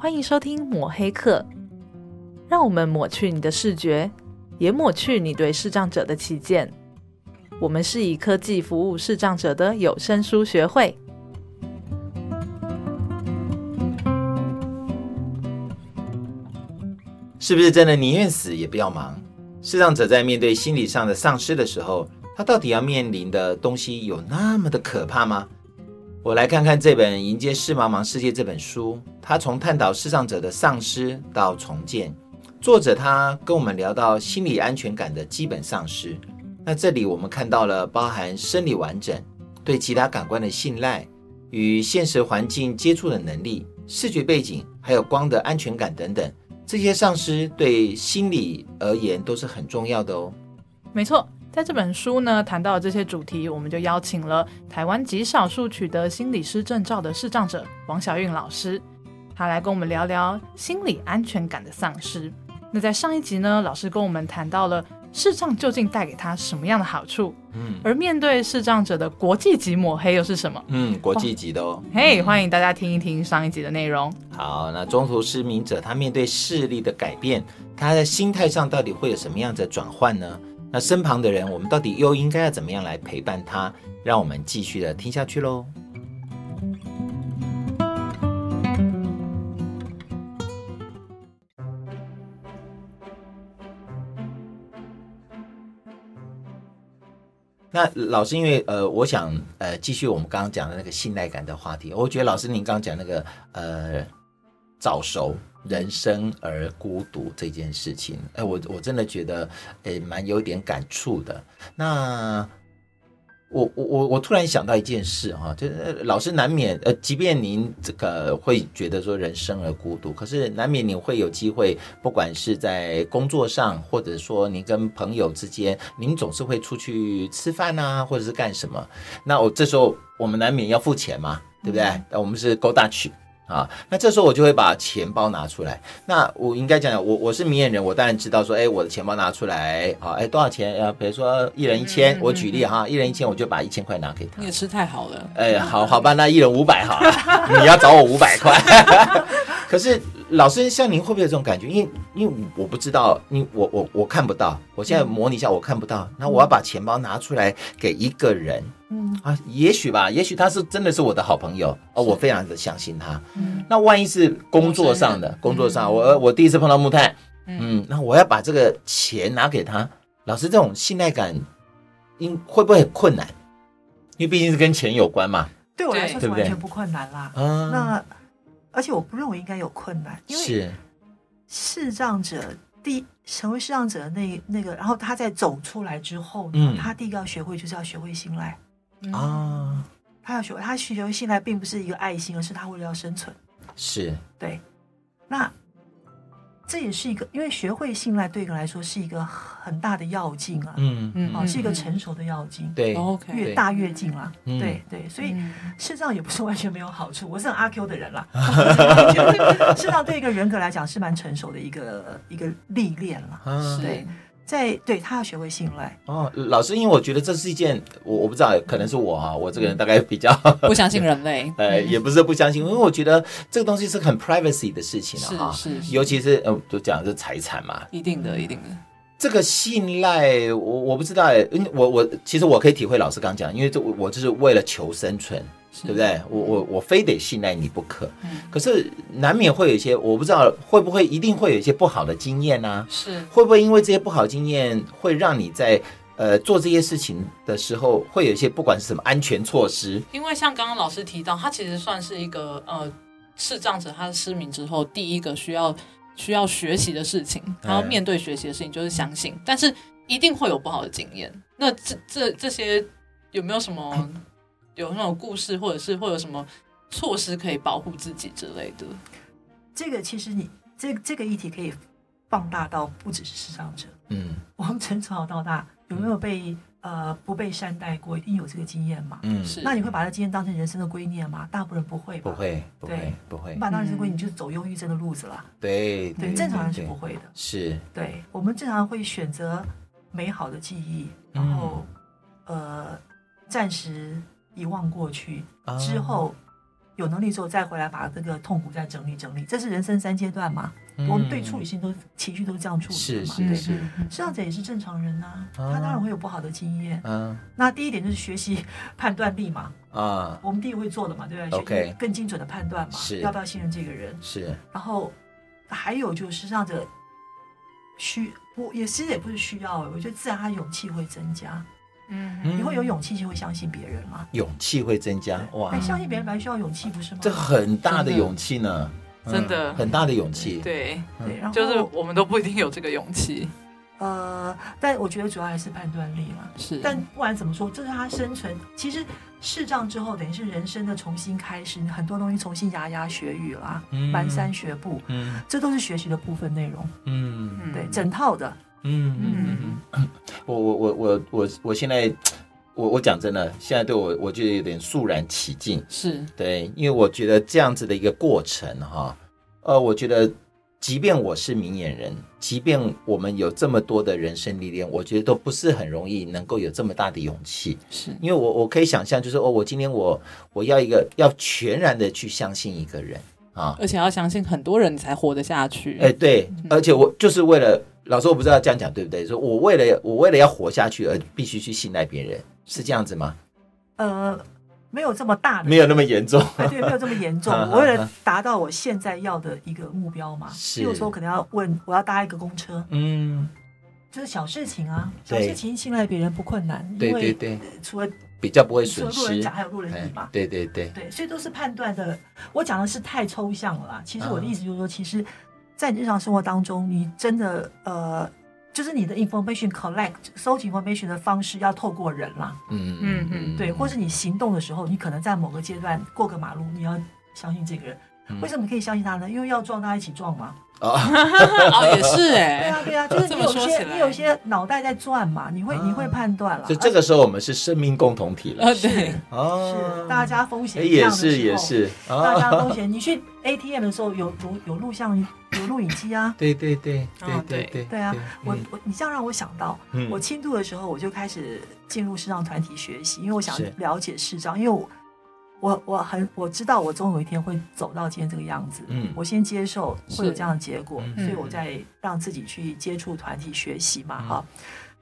欢迎收听抹黑课，让我们抹去你的视觉，也抹去你对视障者的偏见。我们是以科技服务视障者的有声书学会。是不是真的宁愿死也不要忙？视障者在面对心理上的丧失的时候，他到底要面临的东西有那么的可怕吗？我来看看这本《迎接视茫茫世界》这本书，它从探讨视障者的丧失到重建，作者他跟我们聊到心理安全感的基本丧失。那这里我们看到了包含生理完整、对其他感官的信赖、与现实环境接触的能力、视觉背景，还有光的安全感等等，这些丧失对心理而言都是很重要的哦。没错。在这本书呢，谈到这些主题，我们就邀请了台湾极少数取得心理师证照的视障者王小韵老师，他来跟我们聊聊心理安全感的丧失。那在上一集呢，老师跟我们谈到了视障究竟带给他什么样的好处？嗯，而面对视障者的国际级抹黑又是什么？嗯，国际级的哦。嘿，欢迎大家听一听上一集的内容。好，那中途失明者他面对视力的改变，他在心态上到底会有什么样的转换呢？那身旁的人，我们到底又应该要怎么样来陪伴他？让我们继续的听下去喽。那老师，因为呃，我想呃，继续我们刚刚讲的那个信赖感的话题。我觉得老师您刚刚讲那个呃，早熟。人生而孤独这件事情，哎，我我真的觉得，哎，蛮有点感触的。那我我我我突然想到一件事哈，就是老师难免，呃，即便您这个会觉得说人生而孤独，可是难免你会有机会，不管是在工作上，或者说您跟朋友之间，您总是会出去吃饭啊，或者是干什么。那我这时候我们难免要付钱嘛，对不对？那、嗯、我们是 Go Dutch。啊，那这时候我就会把钱包拿出来。那我应该讲讲，我我是明眼人，我当然知道说，哎，我的钱包拿出来，啊，哎，多少钱？啊，比如说一人一千，嗯、我举例哈，一人一千，我就把一千块拿给他。你也吃太好了。哎，好好吧，那一人五百哈，你要找我五百块。可是老师，像您会不会有这种感觉？因为因为我不知道，因为我我我看不到，我现在模拟一下，我看不到。那我要把钱包拿出来给一个人。嗯啊，也许吧，也许他是真的是我的好朋友哦，我非常的相信他。嗯，那万一是工作上的，工作上，我我第一次碰到木炭，嗯，那我要把这个钱拿给他，老师这种信赖感，应会不会很困难？因为毕竟是跟钱有关嘛。对我来说是完全不困难啦。嗯，那而且我不认为应该有困难，因为是视障者第成为视障者的那那个，然后他在走出来之后呢，他第一个要学会就是要学会信赖。啊，他要学，他学会信赖，并不是一个爱心，而是他为了要生存。是，对。那这也是一个，因为学会信赖对一个人来说是一个很大的要进啊。嗯嗯，哦，是一个成熟的要进。对，OK，越大越进啦。对对，所以事实上也不是完全没有好处。我是很阿 Q 的人啦，事实上对一个人格来讲是蛮成熟的一个一个历练了。对。在对他要学会信赖哦，老师，因为我觉得这是一件我我不知道，可能是我哈，我这个人大概比较不相信人类，呃，也不是不相信，因为我觉得这个东西是很 privacy 的事情了哈，是是，尤其是呃，就讲的是财产嘛，一定的，一定的。这个信赖，我我不知道哎，我我其实我可以体会老师刚讲，因为这我我就是为了求生存。对不对？我我我非得信赖你不可。嗯。可是难免会有一些，我不知道会不会一定会有一些不好的经验呢？是。会不会因为这些不好的经验，会让你在呃做这些事情的时候，会有一些不管是什么安全措施？因为像刚刚老师提到，他其实算是一个呃视障者，他失明之后第一个需要需要学习的事情，然后面对学习的事情就是相信，但是一定会有不好的经验。那这这这些有没有什么？有那种故事，或者是会有什么措施可以保护自己之类的？这个其实你这这个议题可以放大到不只是视障者。嗯，我们从小到大有没有被呃不被善待过？一定有这个经验嘛？嗯，是。那你会把这经验当成人生的圭臬吗？大部分人不会吧，不会，不会，不会。你把当成人生圭臬，你就走忧郁症的路子了。对对，正常人是不会的。是。对，我们正常会选择美好的记忆，然后呃暂时。遗忘过去之后，有能力之后再回来把这个痛苦再整理整理，这是人生三阶段嘛。嗯、我们对处理性都情绪都是这样处理的嘛。对，视障者也是正常人呐、啊，他当然会有不好的经验。嗯，那第一点就是学习判断力嘛。啊，我们第一个会做的嘛，对不对？OK，更精准的判断嘛，是要不要信任这个人？是。然后还有就是视障者需我也其实也不是需要，我觉得自然他勇气会增加。嗯，你会有勇气就会相信别人吗？勇气会增加哇！哎，相信别人本来需要勇气，不是吗？这很大的勇气呢，真的很大的勇气。对对，然后就是我们都不一定有这个勇气。呃，但我觉得主要还是判断力嘛。是，但不管怎么说，这是他生存。其实视障之后，等于是人生的重新开始，很多东西重新牙牙学语啦，蹒跚学步，嗯，这都是学习的部分内容。嗯，对，整套的。嗯嗯嗯，我我我我我我现在，我我讲真的，现在对我我觉得有点肃然起敬，是。对，因为我觉得这样子的一个过程哈，呃，我觉得即便我是明眼人，即便我们有这么多的人生历练，我觉得都不是很容易能够有这么大的勇气，是。因为我我可以想象，就是哦，我今天我我要一个要全然的去相信一个人啊，而且要相信很多人才活得下去，哎，对，而且我就是为了。老师，我不知道这样讲对不对？说我为了我为了要活下去而必须去信赖别人，是这样子吗？呃，没有这么大的，没有那么严重。哎，对，没有这么严重。我为了达到我现在要的一个目标嘛，比如说我可能要问我要搭一个公车，嗯，这是小事情啊，小事情信赖别人不困难，对对对，除了比较不会损失，路人甲还有路人乙嘛，对对对对，所以都是判断的。我讲的是太抽象了啦，其实我的意思就是说，其实。在你日常生活当中，你真的呃，就是你的 information collect 收集 information 的方式要透过人啦，嗯嗯嗯，对，或是你行动的时候，你可能在某个阶段过个马路，你要相信这个人，嗯、为什么可以相信他呢？因为要撞大家一起撞嘛。哦，哦，也是哎，对啊，对啊，就是你有些你有些脑袋在转嘛，你会你会判断了。就这个时候，我们是生命共同体了。对，哦，是大家风险也是也是，大家风险。你去 ATM 的时候有有有录像有录影机啊？对对对对对对对啊！我我你这样让我想到，我轻度的时候我就开始进入视障团体学习，因为我想了解视障，因为我。我我很我知道我总有一天会走到今天这个样子，嗯，我先接受会有这样的结果，所以我再让自己去接触团体学习嘛，哈。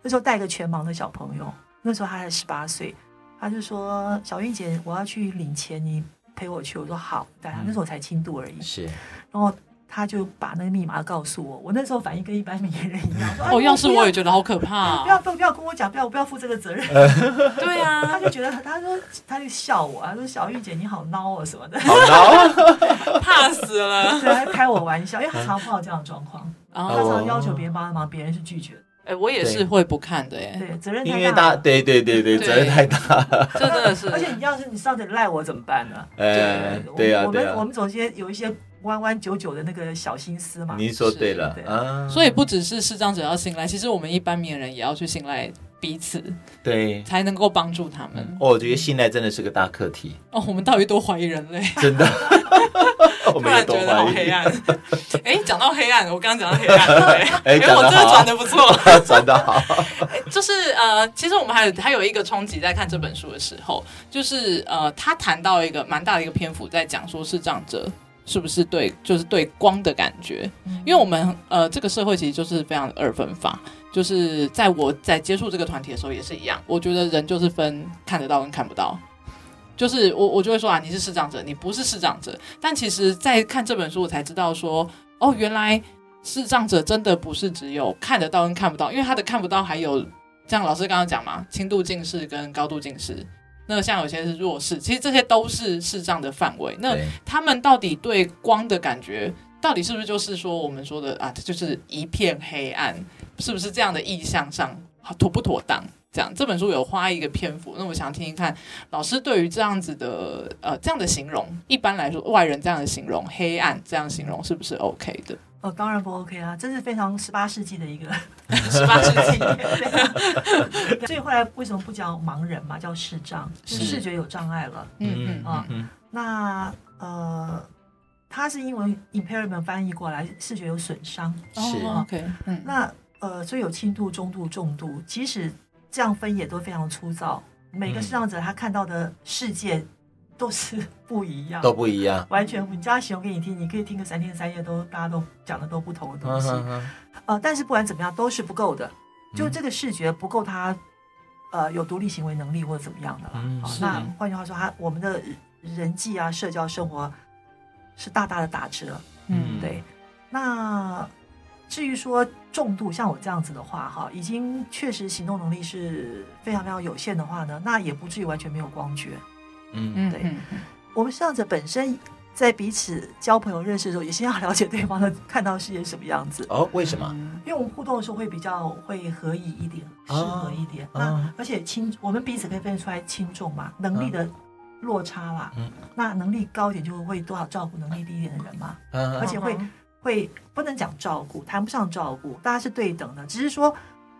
那时候带个全盲的小朋友，那时候他才十八岁，他就说：“小韵姐，我要去领钱，你陪我去。”我说：“好。”带他，那时候我才轻度而已，是，然后。他就把那个密码告诉我，我那时候反应跟一般明眼人一样，说：“哦，要是我也觉得好可怕，不要不要不要跟我讲，不要不要负这个责任。” 对啊，他就觉得他说他就笑我，他说：“小玉姐你好孬啊什么的，好孬，怕死了。”对，还开我玩笑，因为他常碰到这样的状况，他常要求别人帮他忙，别人是拒绝的。哎，我也是会不看的，哎，对，责任太大，对对对对，责任太大，这真的是。而且你要是你上次赖我怎么办呢？哎，对呀，我们我们总监有一些。弯弯九九的那个小心思嘛，您说对了，啊，所以不只是视障者要信赖，其实我们一般名人也要去信赖彼此，对，才能够帮助他们。哦，我觉得信赖真的是个大课题。哦，我们到底多怀疑人类？真的，突然觉得好黑暗。哎，讲到黑暗，我刚刚讲到黑暗，对，哎，我真的转的不错，转的好。就是呃，其实我们还有还有一个冲击，在看这本书的时候，就是呃，他谈到一个蛮大的一个篇幅，在讲说视障者。是不是对，就是对光的感觉？因为我们呃，这个社会其实就是非常的二分法。就是在我在接触这个团体的时候也是一样，我觉得人就是分看得到跟看不到。就是我我就会说啊，你是视障者，你不是视障者。但其实，在看这本书，我才知道说，哦，原来视障者真的不是只有看得到跟看不到，因为他的看不到还有像老师刚刚讲嘛，轻度近视跟高度近视。那像有些是弱视，其实这些都是视障的范围。那他们到底对光的感觉，到底是不是就是说我们说的啊，就是一片黑暗，是不是这样的意象上妥不妥当？这样这本书有花一个篇幅，那我想听听看老师对于这样子的呃这样的形容，一般来说外人这样的形容黑暗这样形容是不是 OK 的？哦，当然不 OK 啊！真是非常十八世纪的一个 十八世纪，所以后来为什么不叫盲人嘛，叫视障，是视觉有障碍了。嗯嗯啊，那呃，它是英文 impairment 翻译过来，视觉有损伤。是 OK，嗯，那呃，所以有轻度、中度、重度，即使这样分也都非常粗糙。每个视障者他看到的世界都是不一样，都不一样，完全。你叫他形容给你听，你可以听个三天三夜都，都大家都讲的都不同的东西。呃，但是不管怎么样，都是不够的。就这个视觉不够他，呃，有独立行为能力或者怎么样的了。嗯、好，那换句话说，他我们的人际啊、社交生活是大大的打折。嗯，对。那至于说重度，像我这样子的话，哈，已经确实行动能力是非常非常有限的话呢，那也不至于完全没有光觉。嗯，对。我们视障者本身在彼此交朋友认识的时候，也先要了解对方的看到世界什么样子。哦，为什么？因为我们互动的时候会比较会合宜一点，适合一点。那而且轻，我们彼此可以分得出来轻重嘛，能力的落差啦。嗯。那能力高一点就会多少照顾能力低一点的人嘛。嗯。而且会会不能讲照顾，谈不上照顾，大家是对等的。只是说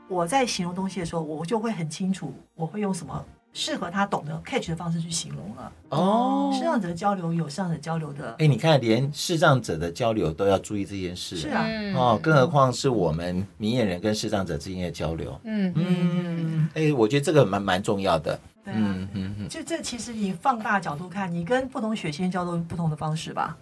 我在形容东西的时候，我就会很清楚我会用什么。适合他懂得 catch 的方式去形容了哦。视障者的交流有视障者交流的，哎，你看，连视障者的交流都要注意这件事，是啊，哦，更何况是我们明眼人跟视障者之间的交流，嗯嗯，哎，我觉得这个蛮蛮重要的，嗯嗯嗯，就这其实你放大角度看，你跟不同血型交流不同的方式吧。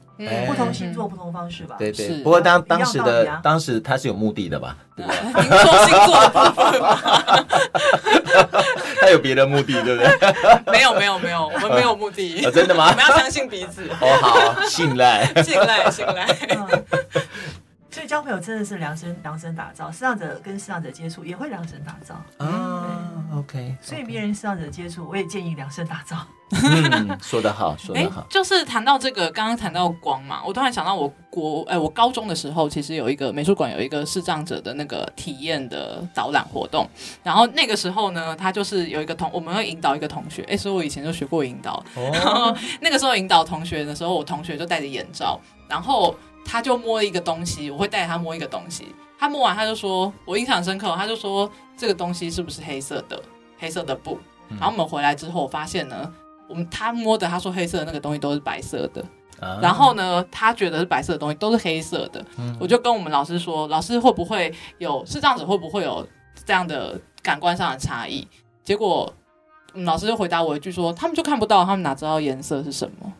不同星座不同方式吧。对对。不过当当时的当时他是有目的的吧？对不对？您说星座的部分吗？他有别的目的，对不对？没有没有没有，我们没有目的。真的吗？我们要相信彼此。哦好，信赖，信赖，信赖。所以交朋友真的是量身量身打造，视障者跟视障者接触也会量身打造。啊，OK。所以别人视障者接触，我也建议量身打造。嗯，说得好，说得好。欸、就是谈到这个，刚刚谈到光嘛，我突然想到，我国哎、欸，我高中的时候，其实有一个美术馆有一个视障者的那个体验的导览活动。然后那个时候呢，他就是有一个同，我们会引导一个同学。哎、欸，所以我以前就学过引导。哦。然后那个时候引导同学的时候，我同学就戴着眼罩，然后他就摸一个东西，我会带他摸一个东西。他摸完，他就说，我印象深刻，他就说这个东西是不是黑色的？黑色的布。然后我们回来之后，我发现呢。我们他摸的，他说黑色的那个东西都是白色的，啊、然后呢，他觉得是白色的东西都是黑色的。嗯、我就跟我们老师说，老师会不会有是这样子？会不会有这样的感官上的差异？结果，老师就回答我一句说，他们就看不到，他们哪知道颜色是什么？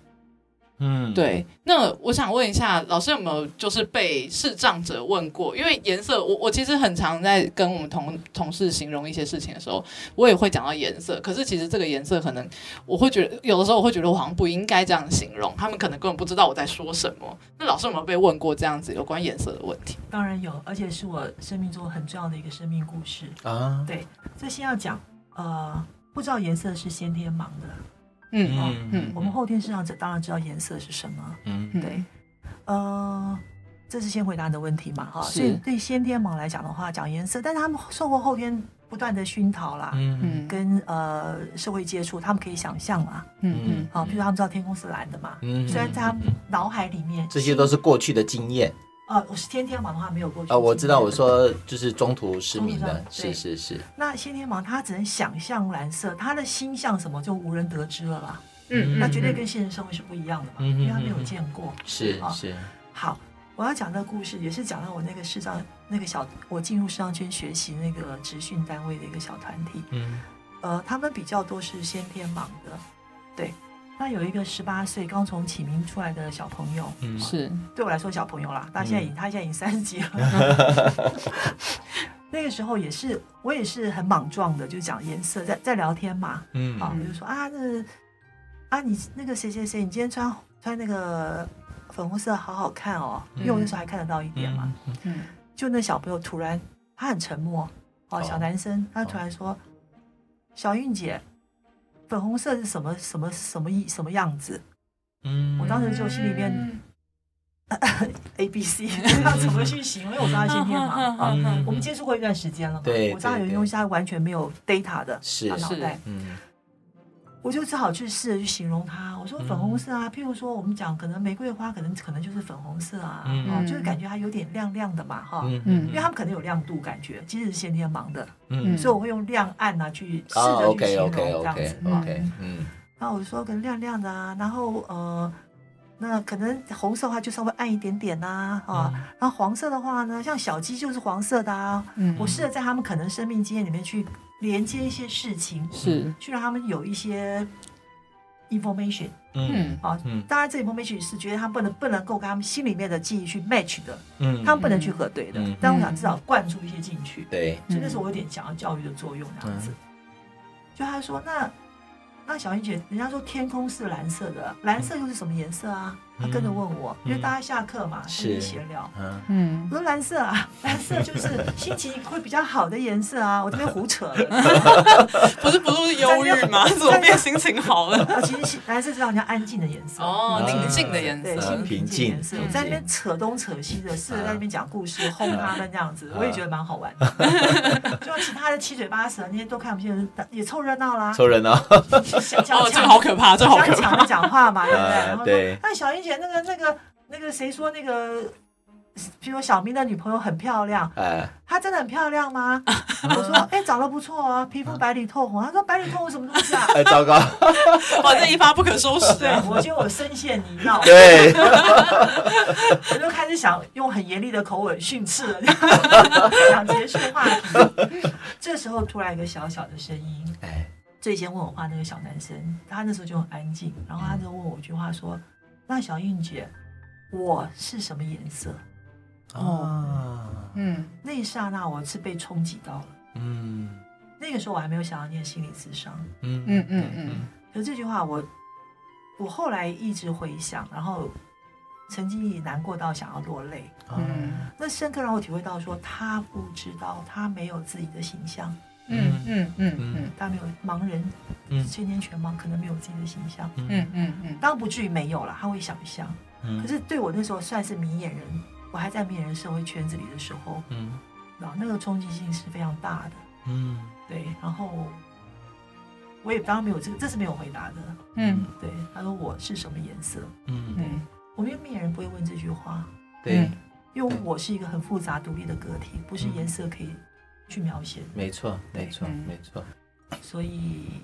嗯，对。那我想问一下，老师有没有就是被视障者问过？因为颜色，我我其实很常在跟我们同同事形容一些事情的时候，我也会讲到颜色。可是其实这个颜色，可能我会觉得有的时候我会觉得我好像不应该这样形容，他们可能根本不知道我在说什么。那老师有没有被问过这样子有关颜色的问题？当然有，而且是我生命中很重要的一个生命故事啊。对，这先要讲，呃，不知道颜色是先天盲的。嗯嗯嗯，我们后天视障者当然知道颜色是什么。嗯，对，呃，这是先回答你的问题嘛，哈。所以对先天盲来讲的话，讲颜色，但是他们受过后天不断的熏陶啦，嗯。嗯，跟呃社会接触，他们可以想象嘛，嗯嗯，好，譬如他们知道天空是蓝的嘛，嗯，虽然在他们脑海里面，这些都是过去的经验。呃，我是先天盲的话没有过去。啊，我知道，我说就是中途失明的，是是是。那先天盲他只能想象蓝色，他的心像什么就无人得知了啦。嗯，那绝对跟现实生活是不一样的嘛，因为他没有见过。是是。好，我要讲这个故事，也是讲到我那个视障那个小，我进入视障圈学习那个职训单位的一个小团体。嗯。呃，他们比较多是先天盲的，对。那有一个十八岁刚从启明出来的小朋友，嗯，是。对我来说小朋友啦。他现在已他现在已经三十几了。那个时候也是我也是很莽撞的，就讲颜色，在在聊天嘛，嗯，啊，我就说啊，那啊你那个谁谁谁，你今天穿穿那个粉红色好好看哦，因为我那时候还看得到一点嘛，嗯，就那小朋友突然他很沉默，哦，小男生他突然说，小韵姐。粉红色是什么什么什么意什么样子？嗯，我当时就心里面 A B C，要怎么去形容？因为我知道先天嘛，啊，我们接触过一段时间了嘛，我知道有些东西它完全没有 data 的，是脑袋，嗯。我就只好去试着去形容它。我说粉红色啊，譬如说我们讲可能玫瑰花，可能可能就是粉红色啊，哦，就是感觉它有点亮亮的嘛，哈，嗯，因为他们可能有亮度感觉，其实是先天盲的，嗯，所以我会用亮暗啊去试着去形容这样子，OK，嗯，然后我就说可能亮亮的啊，然后呃，那可能红色的话就稍微暗一点点呐，啊，然后黄色的话呢，像小鸡就是黄色的啊，嗯，我试着在他们可能生命经验里面去。连接一些事情，是。去让他们有一些 information，嗯，啊，嗯，当然这 information 是觉得他不能不能够跟他们心里面的记忆去 match 的，嗯，他们不能去核对的，嗯，但我想至少灌注一些进去，对，所以那时候我有点想要教育的作用，这样子，就他说那。那小英姐，人家说天空是蓝色的，蓝色又是什么颜色啊？他跟着问我，因为大家下课嘛，是闲聊。嗯嗯，我说蓝色啊，蓝色就是 心情会比较好的颜色啊。我这边胡扯了，不是不是忧郁吗？怎么变心情好了？其实蓝色是让人家安静的颜色哦，宁静的颜色，对，心平静颜色。我在那边扯东扯西的，试着在那边讲故事，哄他们这样子，我也觉得蛮好玩的。就其他的七嘴八舌那些都看不见，也凑热闹啦，凑热闹。哦，这好可怕，这好可怕！抢着讲话嘛，对不对？然后说，那小英姐，那个、那个、那个，谁说那个？比如小明的女朋友很漂亮，哎，她真的很漂亮吗？我说，哎，长得不错啊，皮肤白里透红。他说，白里透红什么东西啊？哎，糟糕！哇，这一发不可收拾。对，我觉得我深陷泥淖。对，我就开始想用很严厉的口吻训斥了，想结束话题。这时候突然一个小小的声音，哎。最先问我话那个小男生，他那时候就很安静，然后他就问我一句话说：“那小英姐，我是什么颜色？”哦，嗯，那一刹那我是被冲击到了，嗯，那个时候我还没有想要念心理咨商，嗯嗯嗯嗯，可是这句话我我后来一直回想，然后曾经也难过到想要落泪，嗯，那深刻让我体会到说他不知道他没有自己的形象。嗯嗯嗯嗯，他没有盲人，嗯，先天全盲，可能没有自己的形象，嗯。嗯嗯，当然不至于没有了，他会想象，嗯，可是对我那时候算是明眼人，我还在明眼人社会圈子里的时候，嗯，然后那个冲击性是非常大的，嗯，对，然后我也当然没有这个，这是没有回答的，嗯，对，他说我是什么颜色，嗯，对，我们明眼人不会问这句话，对，因为我是一个很复杂独立的个体，不是颜色可以。去描写，没错，没错，没错。所以，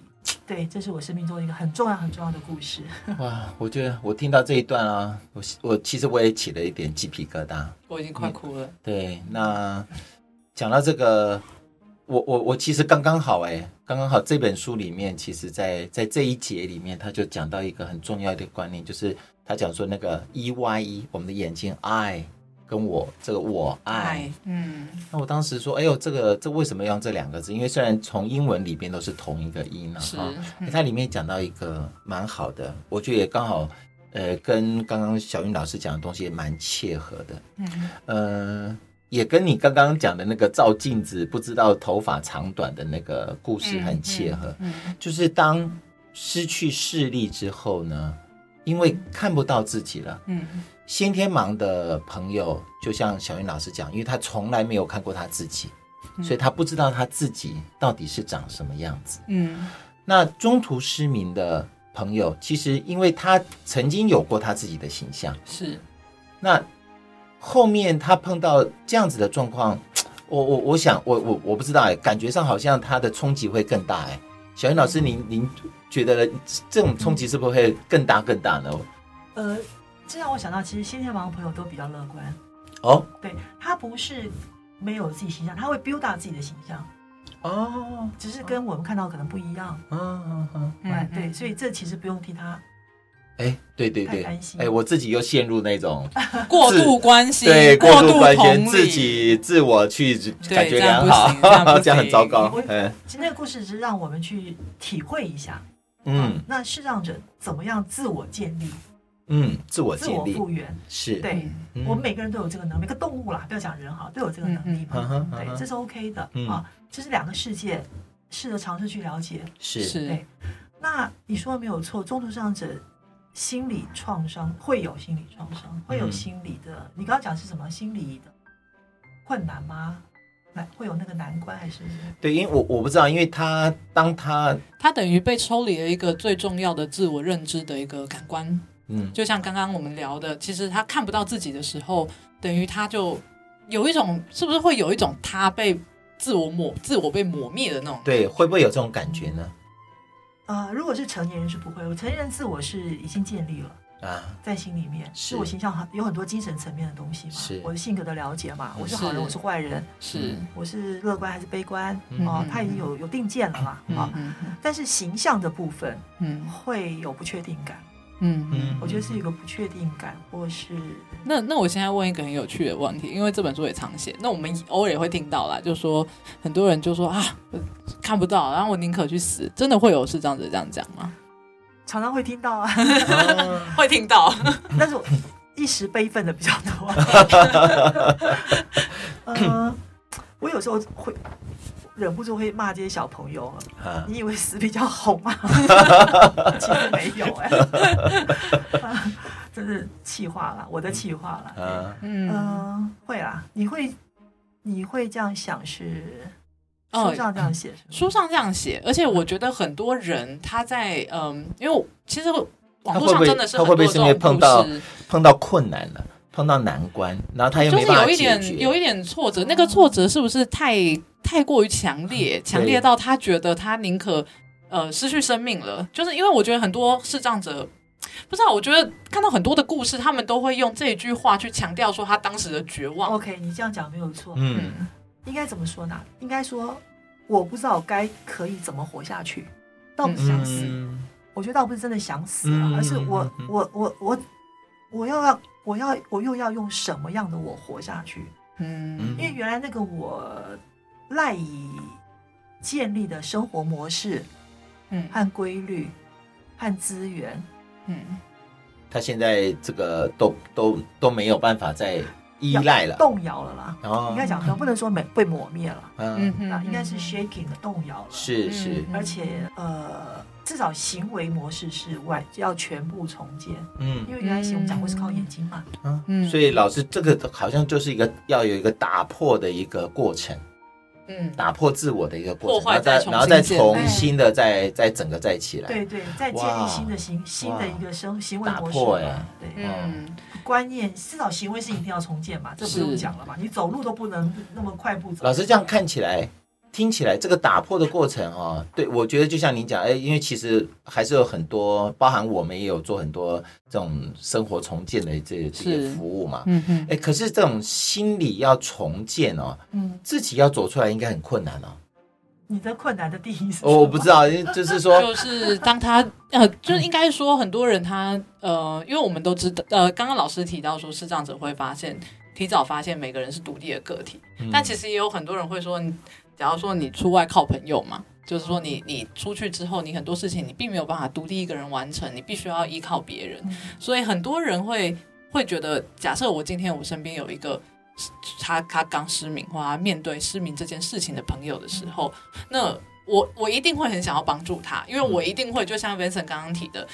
对，这是我生命中一个很重要、很重要的故事。哇，我觉得我听到这一段啊，我我其实我也起了一点鸡皮疙瘩，我已经快哭了。对，那讲到这个，我我我其实刚刚好哎，刚刚好这本书里面，其实在在这一节里面，他就讲到一个很重要的观念，就是他讲说那个 E Y E，我们的眼睛 I。跟我这个我爱，嗯，那我当时说，哎呦，这个这为什么要用这两个字？因为虽然从英文里边都是同一个音啊，哈，它里面讲到一个蛮好的，我觉得也刚好，呃，跟刚刚小云老师讲的东西也蛮切合的，嗯，呃，也跟你刚刚讲的那个照镜子不知道头发长短的那个故事很切合，嗯，就是当失去视力之后呢，因为看不到自己了，嗯。先天盲的朋友，就像小云老师讲，因为他从来没有看过他自己，所以他不知道他自己到底是长什么样子。嗯，那中途失明的朋友，其实因为他曾经有过他自己的形象，是。那后面他碰到这样子的状况，我我我想，我我我不知道哎，感觉上好像他的冲击会更大哎。小云老师，您您觉得这种冲击是不是会更大更大呢？呃。这让我想到，其实先天盲的朋友都比较乐观哦。对，他不是没有自己形象，他会 build up 自己的形象哦，只是跟我们看到可能不一样。嗯嗯嗯，对，所以这其实不用替他。哎，对对对，哎，我自己又陷入那种 过度关心，对，过度关心自己，自我去感觉良好，这样 很糟糕。嗯，其实那个故事是让我们去体会一下，嗯，那视障者怎么样自我建立？嗯，自我建立、自我复原是对，我们每个人都有这个能力，每个动物啦，不要讲人哈，都有这个能力嘛。对，这是 OK 的啊。这是两个世界，试着尝试去了解。是是。对，那你说的没有错，中途视障者心理创伤会有心理创伤，会有心理的。你刚刚讲是什么心理的困难吗？难，会有那个难关还是？对，因为我我不知道，因为他当他他等于被抽离了一个最重要的自我认知的一个感官。嗯，就像刚刚我们聊的，其实他看不到自己的时候，等于他就有一种，是不是会有一种他被自我抹、自我被抹灭的那种？对，会不会有这种感觉呢？啊、呃，如果是成年人是不会，我成年人自我是已经建立了。啊，在心里面，是。我形象很有很多精神层面的东西嘛，是。我的性格的了解嘛，我是好人，我是坏人，是。我是乐观还是悲观哦，他已经有有定见了嘛啊，但是形象的部分，嗯，会有不确定感。嗯嗯，我觉得是一个不确定感，或是那那我现在问一个很有趣的问题，因为这本书也常写，那我们偶尔也会听到啦，就说很多人就说啊，看不到，然后我宁可去死，真的会有是这样子这样讲吗？常常会听到啊，会听到，但是我一时悲愤的比较多。呃，我有时候会。忍不住会骂这些小朋友，啊、你以为死比较好吗？其实没有哎、欸，这是气话了，我的气话了。嗯。嗯、呃，会啦，你会你会这样想是书上这样写，书上这样写，而且我觉得很多人他在嗯，因为其实网络上真的是很多这种故事，他会不会是因为碰到碰到困难了，碰到难关，然后他又没办法解决，就是有一点有一点挫折，那个挫折是不是太？太过于强烈，强烈到他觉得他宁可呃失去生命了。就是因为我觉得很多视障者，不知道，我觉得看到很多的故事，他们都会用这一句话去强调说他当时的绝望。OK，你这样讲没有错。嗯，应该怎么说呢？应该说我不知道该可以怎么活下去，倒不是想死。嗯、我觉得倒不是真的想死了，嗯、而是我我我我我要要我要我又要用什么样的我活下去？嗯，因为原来那个我。赖以建立的生活模式，嗯，和规律，和资源，嗯，他现在这个都都都没有办法再依赖了，动摇了啦。然后应该讲说，不能说没被抹灭了，嗯，那应该是 shaking 的动摇了，是是，而且呃，至少行为模式是外要全部重建，嗯，因为原来行我们讲过是靠眼睛嘛，嗯，所以老师这个好像就是一个要有一个打破的一个过程。嗯，打破自我的一个过程，然后再然后再重新的再再整个再起来，对对，再建立新的行新的一个生行为模式，对，嗯，观念至少行为是一定要重建嘛，这不用讲了嘛，你走路都不能那么快步走。老师这样看起来。听起来这个打破的过程哦，对，我觉得就像您讲，哎，因为其实还是有很多，包含我们也有做很多这种生活重建的这这些服务嘛，嗯嗯，哎，可是这种心理要重建哦，嗯，自己要走出来应该很困难哦。你的困难的定义是？我不知道，就是说，就是当他呃，就是应该说很多人他呃，因为我们都知道，呃，刚刚老师提到说，视障者会发现提早发现每个人是独立的个体，嗯，但其实也有很多人会说。假如说你出外靠朋友嘛，就是说你你出去之后，你很多事情你并没有办法独立一个人完成，你必须要依靠别人。嗯、所以很多人会会觉得，假设我今天我身边有一个他他刚失明或他面对失明这件事情的朋友的时候，嗯、那我我一定会很想要帮助他，因为我一定会就像 Vincent 刚刚提的，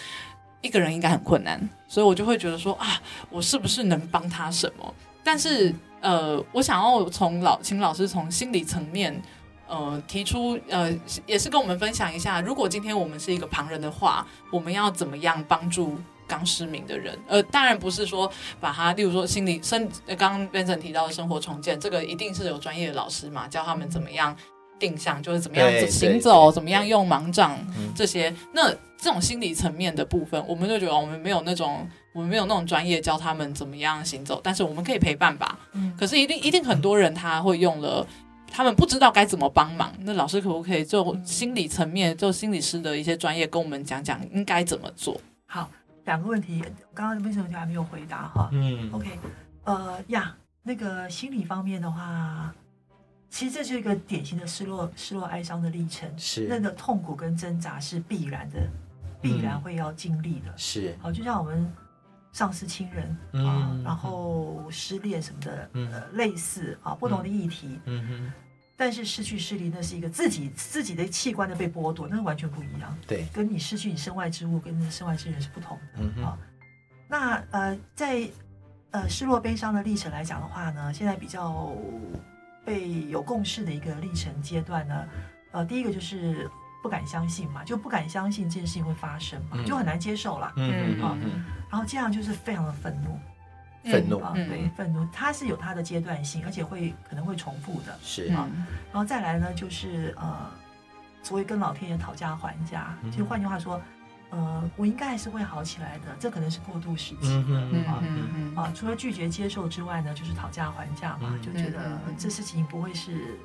一个人应该很困难，所以我就会觉得说啊，我是不是能帮他什么？但是呃，我想要从老请老师从心理层面。呃，提出呃，也是跟我们分享一下，如果今天我们是一个旁人的话，我们要怎么样帮助刚失明的人？呃，当然不是说把他，例如说心理生，刚刚 Vincent 提到的生活重建，这个一定是有专业的老师嘛，教他们怎么样定向，就是怎么样行走，怎么样用盲杖这些。那这种心理层面的部分，我们就觉得我们没有那种，我们没有那种专业教他们怎么样行走，但是我们可以陪伴吧。嗯，可是一定一定很多人他会用了。他们不知道该怎么帮忙，那老师可不可以就心理层面，就心理师的一些专业，跟我们讲讲应该怎么做？好，两个问题，刚刚为什么还没有回答哈？嗯，OK，呃呀，那个心理方面的话，其实这是一个典型的失落、失落、哀伤的历程，是。那个痛苦跟挣扎是必然的，必然会要经历的，是。好，就像我们。丧失亲人啊，然后失恋什么的，呃，类似啊，不同的议题。嗯哼。但是失去视力，那是一个自己自己的器官的被剥夺，那是完全不一样。对，跟你失去你身外之物，跟身外之人是不同的。嗯哼。啊，那呃，在呃失落悲伤的历程来讲的话呢，现在比较被有共识的一个历程阶段呢，呃，第一个就是。不敢相信嘛，就不敢相信这件事情会发生嘛，就很难接受了。嗯啊，然后这样就是非常的愤怒，愤怒。啊，对，愤怒，它是有它的阶段性，而且会可能会重复的。是。啊，然后再来呢，就是呃，所谓跟老天爷讨价还价，就换句话说，呃，我应该还是会好起来的，这可能是过渡时期。的啊啊。除了拒绝接受之外呢，就是讨价还价嘛，就觉得这事情不会是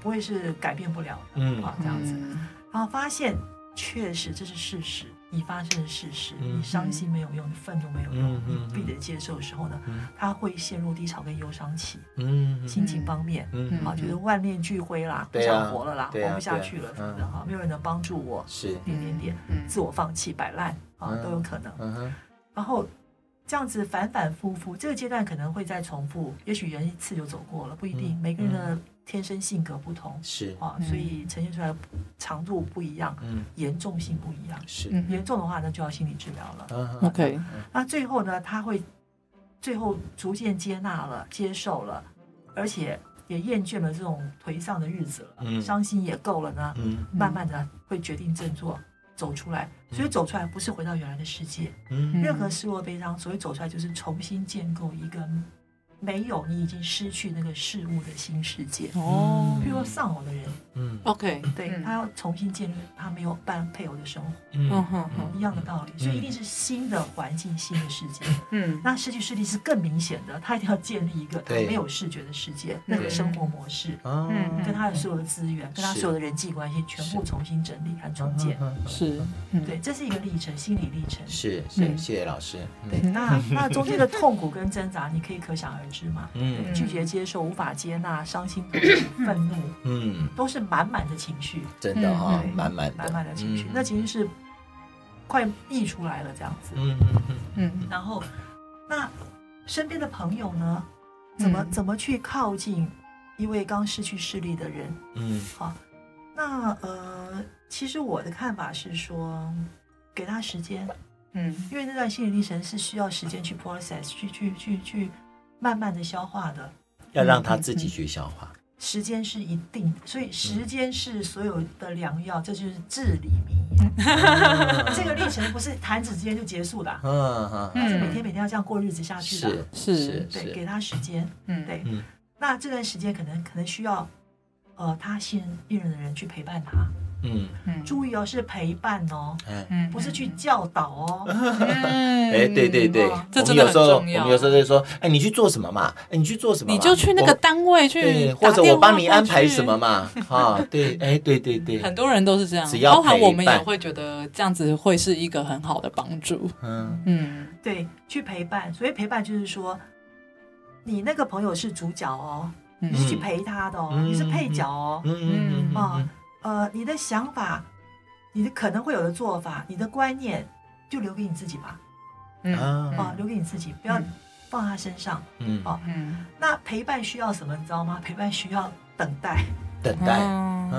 不会是改变不了的啊，这样子，然后发现确实这是事实。已发生的事实，你伤心没有用，你愤怒没有用，你必得接受的时候呢，他会陷入低潮跟忧伤期。嗯，心情方面，嗯，好，觉得万念俱灰啦，不想活了啦，活不下去了，什么的哈，没有人能帮助我，是点点点，自我放弃、摆烂啊，都有可能。嗯，然后这样子反反复复，这个阶段可能会再重复，也许人一次就走过了，不一定，每个人的。天生性格不同。是。啊，所以呈现出来长度不一样，嗯，严重性不一样。是。严重的话，那就要心理治疗了。OK，那最后呢，他会最后逐渐接纳了、接受了，而且也厌倦了这种颓丧的日子了，伤心也够了呢。嗯，慢慢的会决定振作，走出来。所以走出来不是回到原来的世界，嗯，任何失落、悲伤，所以走出来就是重新建构一个。没有，你已经失去那个事物的新世界。哦。比如说丧偶的人，嗯，OK，对他要重新建立他没有伴配偶的生活，嗯。哼，一样的道理，所以一定是新的环境、新的世界。嗯，那失去视力是更明显的，他一定要建立一个他没有视觉的世界，那个生活模式，嗯，跟他的所有的资源，跟他所有的人际关系全部重新整理和重建。是，对，这是一个历程，心理历程。是，是，谢谢老师。对，那那中间的痛苦跟挣扎，你可以可想而知。是嘛？嗯，拒绝接受，无法接纳，伤心、愤怒，嗯，都是满满的情绪，真的哈，满满满满的情绪，那其实是快溢出来了，这样子，嗯嗯嗯嗯。然后，那身边的朋友呢？怎么怎么去靠近一位刚失去视力的人？嗯，好，那呃，其实我的看法是说，给他时间，嗯，因为那段心理历程是需要时间去 process，去去去去。慢慢的消化的，要让他自己去消化。时间是一定的，所以时间是所有的良药，这就是至理名言。这个历程不是弹指之间就结束的，嗯嗯，是每天每天要这样过日子下去的，是是，对，给他时间，嗯，对，那这段时间可能可能需要，呃，他信任信任的人去陪伴他。嗯嗯，注意哦，是陪伴哦，嗯，不是去教导哦。哎，对对对，这真的很重要。我们有时候，我们有时候就说，哎，你去做什么嘛？哎，你去做什么？你就去那个单位去，或者我帮你安排什么嘛？啊，对，哎，对对对，很多人都是这样。只要包含我们也会觉得这样子会是一个很好的帮助。嗯嗯，对，去陪伴。所以陪伴就是说，你那个朋友是主角哦，你是去陪他的哦，你是配角哦。嗯嗯啊。呃，你的想法，你的可能会有的做法，你的观念，就留给你自己吧。嗯啊，留给你自己，不要放他身上。嗯啊，嗯。那陪伴需要什么？你知道吗？陪伴需要等待，等待，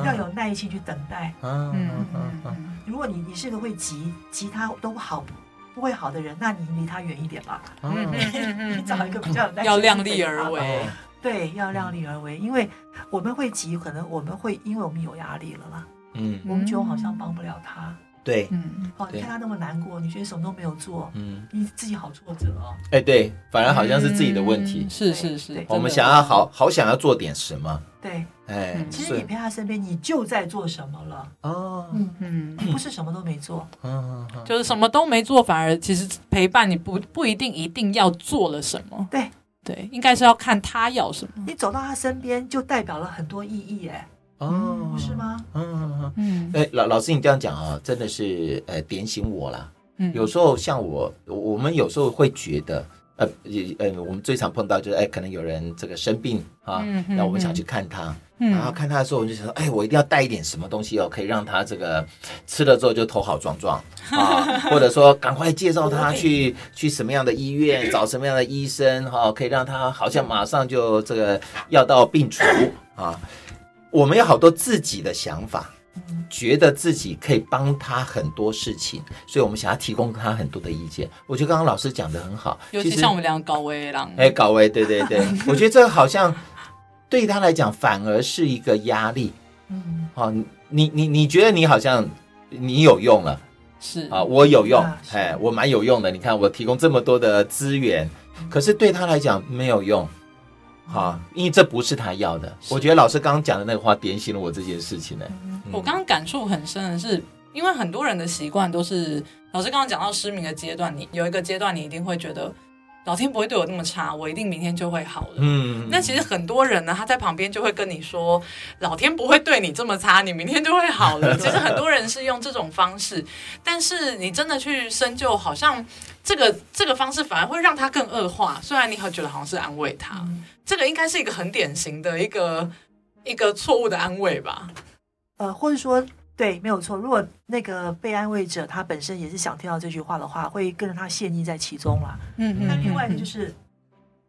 要有耐心去等待。嗯嗯嗯。如果你你是个会急急他都好不会好的人，那你离他远一点吧。嗯嗯，你找一个比较有耐心，要量力而为。对，要量力而为，因为我们会急，可能我们会因为我们有压力了啦。嗯，我们觉得好像帮不了他。对，嗯，哦，你看他那么难过，你觉得什么都没有做，嗯，你自己好挫折哦。哎，对，反而好像是自己的问题。是是是，我们想要好好想要做点什么。对，哎，其实你陪他身边，你就在做什么了。哦，嗯嗯，不是什么都没做，嗯，就是什么都没做，反而其实陪伴你不不一定一定要做了什么。对。对，应该是要看他要什么。你走到他身边，就代表了很多意义，哎，哦，不是吗？嗯嗯嗯。哎，老老师，你这样讲啊，真的是呃点醒我了。嗯，有时候像我，我们有时候会觉得，呃，呃，我们最常碰到就是，哎，可能有人这个生病啊，那我们想去看他。然后看他的时候，我就想说，哎，我一定要带一点什么东西哦，可以让他这个吃了之后就头好壮壮 啊，或者说赶快介绍他去去什么样的医院，找什么样的医生哈，可以让他好像马上就这个药到病除啊。我们有好多自己的想法，觉得自己可以帮他很多事情，所以我们想要提供他很多的意见。我觉得刚刚老师讲的很好，尤其像我们两个高危狼，哎，高危，对对对，我觉得这个好像。对他来讲，反而是一个压力。嗯，好，你你你觉得你好像你有用了，是啊，我有用，哎，我蛮有用的。你看，我提供这么多的资源，可是对他来讲没有用，好，因为这不是他要的。我觉得老师刚刚讲的那个话点醒了我这件事情呢。我刚刚感触很深的是，因为很多人的习惯都是，老师刚刚讲到失明的阶段，你有一个阶段，你一定会觉得。老天不会对我那么差，我一定明天就会好了。嗯，那其实很多人呢，他在旁边就会跟你说，老天不会对你这么差，你明天就会好了。其实很多人是用这种方式，但是你真的去深究，好像这个这个方式反而会让他更恶化。虽然你好觉得好像是安慰他，嗯、这个应该是一个很典型的一个一个错误的安慰吧？呃，或者说。对，没有错。如果那个被安慰者他本身也是想听到这句话的话，会跟着他陷溺在其中了。嗯嗯。那另外一个就是，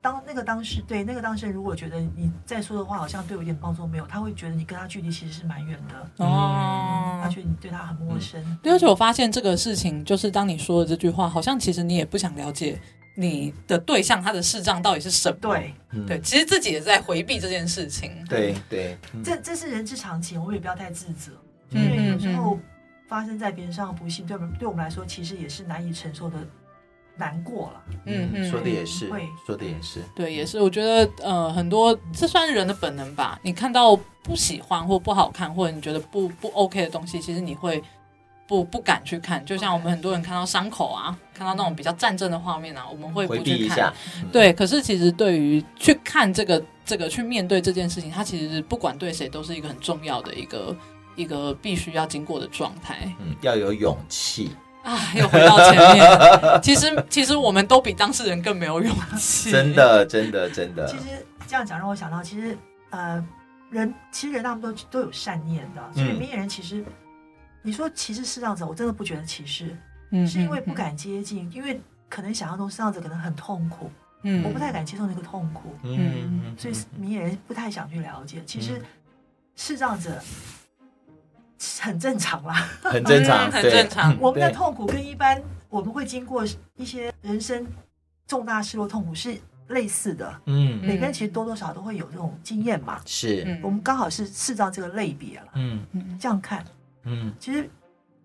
当那个当事对那个当事人如果觉得你在说的话好像对我一点帮助没有，他会觉得你跟他距离其实是蛮远的。哦。他觉得你对他很陌生。嗯、对，而且我发现这个事情，就是当你说的这句话，好像其实你也不想了解你的对象他的视障到底是什么。对。对，其实自己也在回避这件事情。对对。这这是人之常情，我们也不要太自责。因为有时候发生在别人身上的不幸，对我们对我们来说，其实也是难以承受的难过了。嗯嗯，说的也是，会说的也是，对，也是。我觉得呃，很多这算是人的本能吧。你看到不喜欢或不好看，或者你觉得不不 OK 的东西，其实你会不不敢去看。就像我们很多人看到伤口啊，看到那种比较战争的画面啊，我们会不去看。对，可是其实对于去看这个这个去面对这件事情，它其实不管对谁都是一个很重要的一个。一个必须要经过的状态，嗯，要有勇气。啊！又回到前面，其实其实我们都比当事人更没有勇气，真的，真的，真的。其实这样讲让我想到，其实呃，人其实人他们都都有善念的，所以明眼人其实，嗯、你说歧视视障者，我真的不觉得歧视，嗯，是因为不敢接近，嗯、因为可能想象中视障者可能很痛苦，嗯，我不太敢接受那个痛苦，嗯，嗯，所以明眼人不太想去了解，其实视障者。很正常啦，很正常，很正常。我们的痛苦跟一般我们会经过一些人生重大失落痛苦是类似的。嗯，每个人其实多多少少都会有这种经验嘛。是，我们刚好是视障这个类别了。嗯嗯，这样看，嗯，其实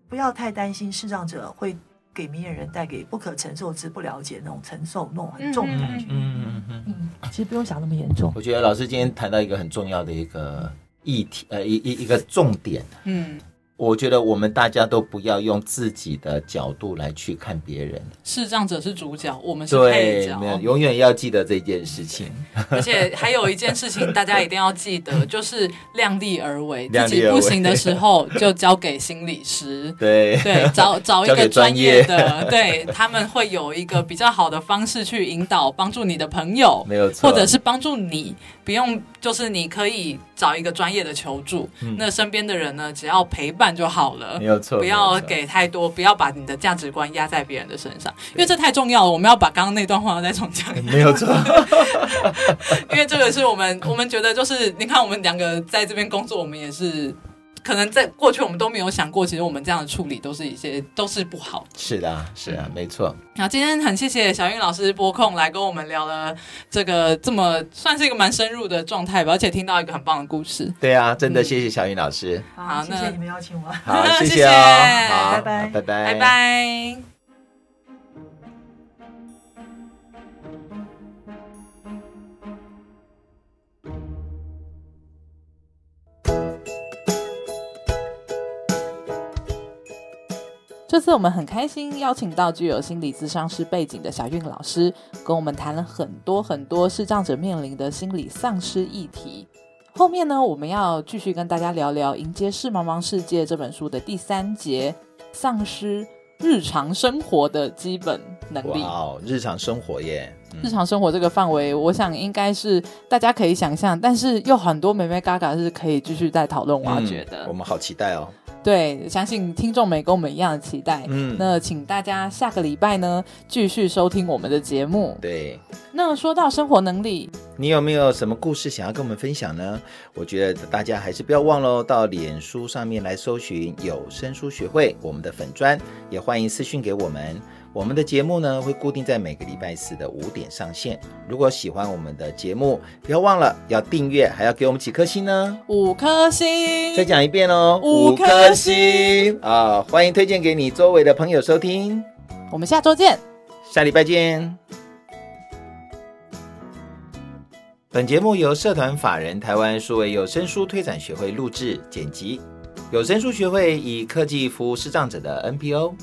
不要太担心视障者会给明眼人带给不可承受之不了解那种承受那种很重的感觉。嗯嗯嗯嗯，其实不用想那么严重。我觉得老师今天谈到一个很重要的一个。议题呃，一一一个重点，嗯。我觉得我们大家都不要用自己的角度来去看别人，视障者是主角，我们是配角，对，永远要记得这件事情。而且还有一件事情，大家一定要记得，就是 量力而为，自己不行的时候就交给心理师，对。对，找 找一个专业的，对，他们会有一个比较好的方式去引导，帮助你的朋友，没有错，或者是帮助你，不用就是你可以找一个专业的求助，嗯、那身边的人呢，只要陪伴。就好了，没有错，不要给太多，不要把你的价值观压在别人的身上，因为这太重要了。我们要把刚刚那段话再重讲一遍，没有错，因为这个是我们我们觉得就是，你看我们两个在这边工作，我们也是。可能在过去我们都没有想过，其实我们这样的处理都是一些都是不好。是的，是啊，没错。好，今天很谢谢小韵老师拨空来跟我们聊了这个这么算是一个蛮深入的状态吧，而且听到一个很棒的故事。对啊，真的谢谢小韵老师。嗯、好，谢谢你们邀请我。好，谢谢哦。好，拜拜，拜拜，拜拜。这次我们很开心邀请到具有心理咨商师背景的小韵老师，跟我们谈了很多很多视障者面临的心理丧失议题。后面呢，我们要继续跟大家聊聊《迎接视茫茫世界》这本书的第三节：丧失日常生活的基本能力。哇，日常生活耶！嗯、日常生活这个范围，我想应该是大家可以想象，但是又很多美眉嘎嘎是可以继续再讨论挖掘的。嗯、我们好期待哦！对，相信听众们跟我们一样的期待。嗯，那请大家下个礼拜呢继续收听我们的节目。对，那说到生活能力，你有没有什么故事想要跟我们分享呢？我觉得大家还是不要忘了到脸书上面来搜寻有声书学会我们的粉砖，也欢迎私讯给我们。我们的节目呢，会固定在每个礼拜四的五点上线。如果喜欢我们的节目，不要忘了要订阅，还要给我们几颗星呢？五颗星。再讲一遍哦，五颗星啊！欢迎推荐给你周围的朋友收听。我们下周见，下礼拜见。本节目由社团法人台湾数位有声书推展学会录制剪辑。有声书学会以科技服务视障者的 NPO。